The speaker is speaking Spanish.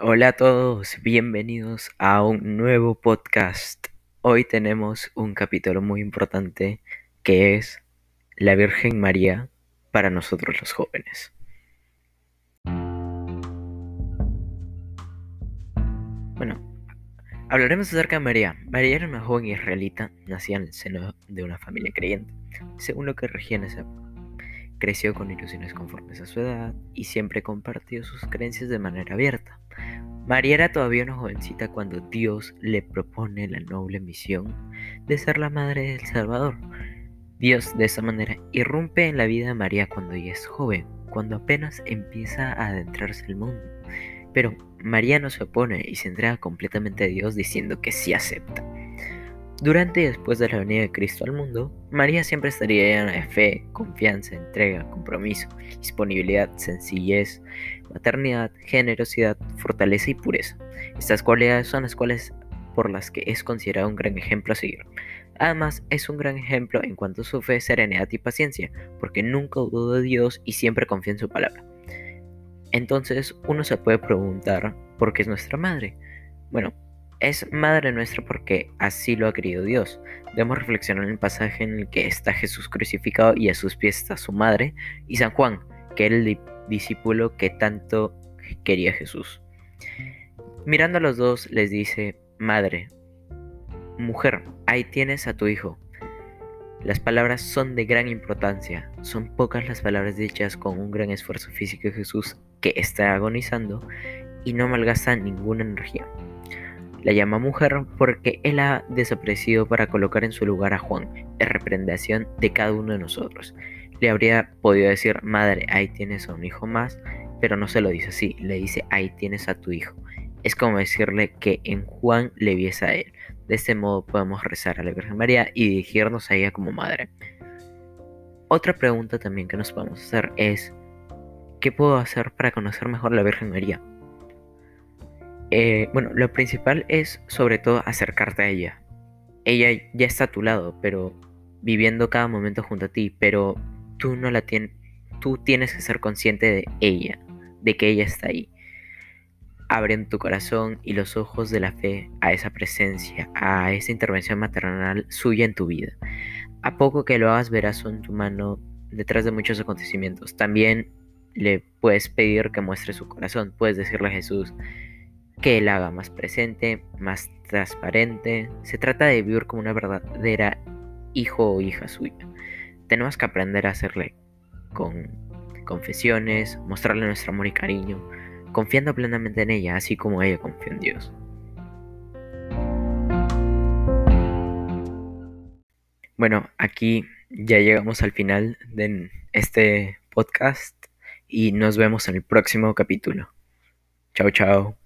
Hola a todos, bienvenidos a un nuevo podcast. Hoy tenemos un capítulo muy importante que es la Virgen María para nosotros los jóvenes. Bueno, hablaremos acerca de María. María era una joven israelita, nacida en el seno de una familia creyente, según lo que regía en esa época. Creció con ilusiones conformes a su edad y siempre compartió sus creencias de manera abierta. María era todavía una jovencita cuando Dios le propone la noble misión de ser la madre del Salvador. Dios de esa manera irrumpe en la vida de María cuando ella es joven, cuando apenas empieza a adentrarse el mundo. Pero María no se opone y se entrega completamente a Dios diciendo que sí acepta. Durante y después de la venida de Cristo al mundo, María siempre estaría llena de fe, confianza, entrega, compromiso, disponibilidad, sencillez, maternidad, generosidad, fortaleza y pureza. Estas cualidades son las cuales por las que es considerado un gran ejemplo a seguir. Además, es un gran ejemplo en cuanto a su fe, serenidad y paciencia, porque nunca dudó de Dios y siempre confió en su palabra. Entonces, uno se puede preguntar, ¿por qué es nuestra madre? Bueno, es Madre nuestra porque así lo ha querido Dios. Debemos reflexionar en el pasaje en el que está Jesús crucificado y a sus pies está su madre, y San Juan, que era el discípulo que tanto quería Jesús. Mirando a los dos, les dice, Madre, mujer, ahí tienes a tu hijo. Las palabras son de gran importancia. Son pocas las palabras dichas con un gran esfuerzo físico de Jesús que está agonizando y no malgasta ninguna energía. La llama mujer porque él ha desaparecido para colocar en su lugar a Juan, en reprendación de cada uno de nosotros. Le habría podido decir, madre, ahí tienes a un hijo más, pero no se lo dice así, le dice, ahí tienes a tu hijo. Es como decirle que en Juan le viese a él. De este modo podemos rezar a la Virgen María y dirigirnos a ella como madre. Otra pregunta también que nos podemos hacer es, ¿qué puedo hacer para conocer mejor a la Virgen María? Eh, bueno, lo principal es sobre todo acercarte a ella. Ella ya está a tu lado, pero viviendo cada momento junto a ti, pero tú no la tienes, tú tienes que ser consciente de ella, de que ella está ahí. Abren tu corazón y los ojos de la fe a esa presencia, a esa intervención maternal suya en tu vida. A poco que lo hagas verás en tu mano detrás de muchos acontecimientos. También le puedes pedir que muestre su corazón. Puedes decirle a Jesús, que él haga más presente, más transparente. Se trata de vivir como una verdadera hijo o hija suya. Tenemos que aprender a hacerle con confesiones, mostrarle nuestro amor y cariño, confiando plenamente en ella, así como ella confió en Dios. Bueno, aquí ya llegamos al final de este podcast y nos vemos en el próximo capítulo. Chao, chao.